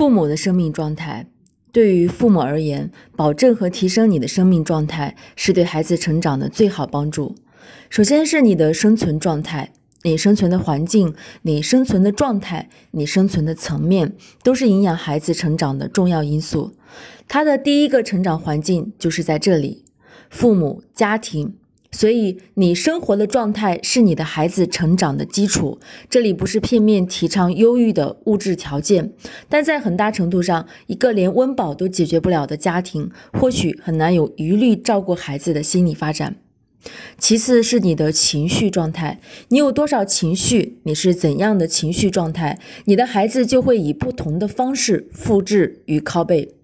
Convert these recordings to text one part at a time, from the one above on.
父母的生命状态，对于父母而言，保证和提升你的生命状态是对孩子成长的最好帮助。首先是你的生存状态，你生存的环境、你生存的状态、你生存的层面，都是影响孩子成长的重要因素。他的第一个成长环境就是在这里，父母、家庭。所以，你生活的状态是你的孩子成长的基础。这里不是片面提倡优郁的物质条件，但在很大程度上，一个连温饱都解决不了的家庭，或许很难有余力照顾孩子的心理发展。其次是你的情绪状态，你有多少情绪，你是怎样的情绪状态，你的孩子就会以不同的方式复制与拷贝。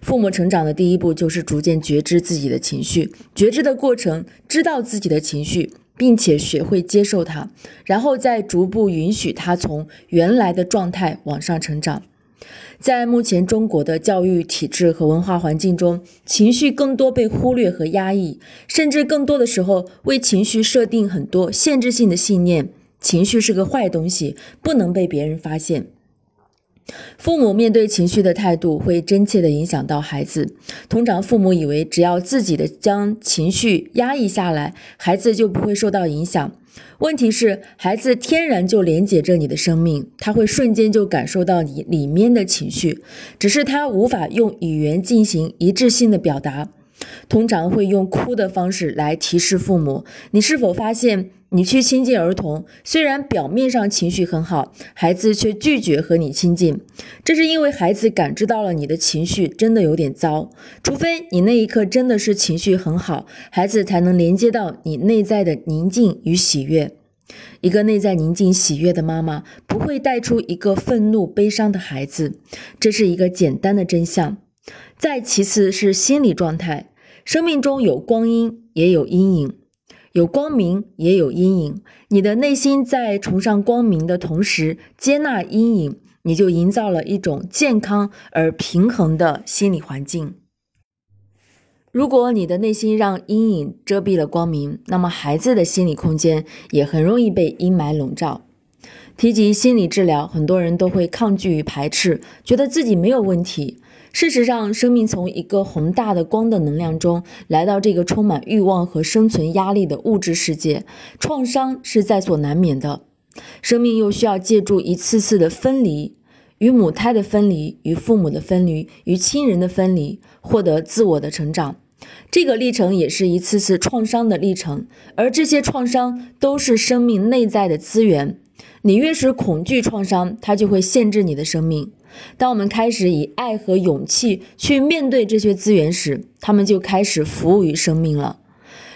父母成长的第一步就是逐渐觉知自己的情绪，觉知的过程，知道自己的情绪，并且学会接受它，然后再逐步允许它从原来的状态往上成长。在目前中国的教育体制和文化环境中，情绪更多被忽略和压抑，甚至更多的时候为情绪设定很多限制性的信念：情绪是个坏东西，不能被别人发现。父母面对情绪的态度会真切地影响到孩子。通常，父母以为只要自己的将情绪压抑下来，孩子就不会受到影响。问题是，孩子天然就连接着你的生命，他会瞬间就感受到你里面的情绪，只是他无法用语言进行一致性的表达。通常会用哭的方式来提示父母。你是否发现？你去亲近儿童，虽然表面上情绪很好，孩子却拒绝和你亲近。这是因为孩子感知到了你的情绪真的有点糟。除非你那一刻真的是情绪很好，孩子才能连接到你内在的宁静与喜悦。一个内在宁静喜悦的妈妈，不会带出一个愤怒悲伤的孩子。这是一个简单的真相。再其次是心理状态，生命中有光阴，也有阴影。有光明，也有阴影。你的内心在崇尚光明的同时，接纳阴影，你就营造了一种健康而平衡的心理环境。如果你的内心让阴影遮蔽了光明，那么孩子的心理空间也很容易被阴霾笼罩。提及心理治疗，很多人都会抗拒与排斥，觉得自己没有问题。事实上，生命从一个宏大的光的能量中来到这个充满欲望和生存压力的物质世界，创伤是在所难免的。生命又需要借助一次次的分离，与母胎的分离，与父母的分离，与亲人的分离，获得自我的成长。这个历程也是一次次创伤的历程，而这些创伤都是生命内在的资源。你越是恐惧创伤，它就会限制你的生命。当我们开始以爱和勇气去面对这些资源时，他们就开始服务于生命了。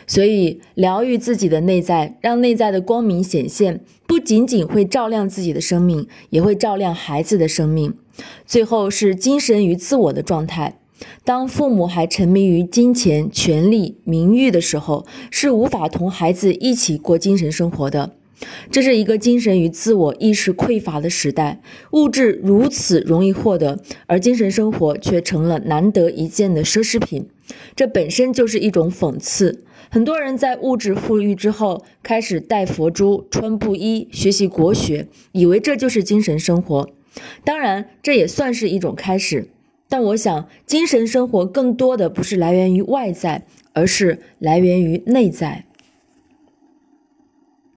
所以，疗愈自己的内在，让内在的光明显现，不仅仅会照亮自己的生命，也会照亮孩子的生命。最后是精神与自我的状态。当父母还沉迷于金钱、权力、名誉的时候，是无法同孩子一起过精神生活的。这是一个精神与自我意识匮乏的时代，物质如此容易获得，而精神生活却成了难得一见的奢侈品。这本身就是一种讽刺。很多人在物质富裕之后，开始戴佛珠、穿布衣、学习国学，以为这就是精神生活。当然，这也算是一种开始。但我想，精神生活更多的不是来源于外在，而是来源于内在。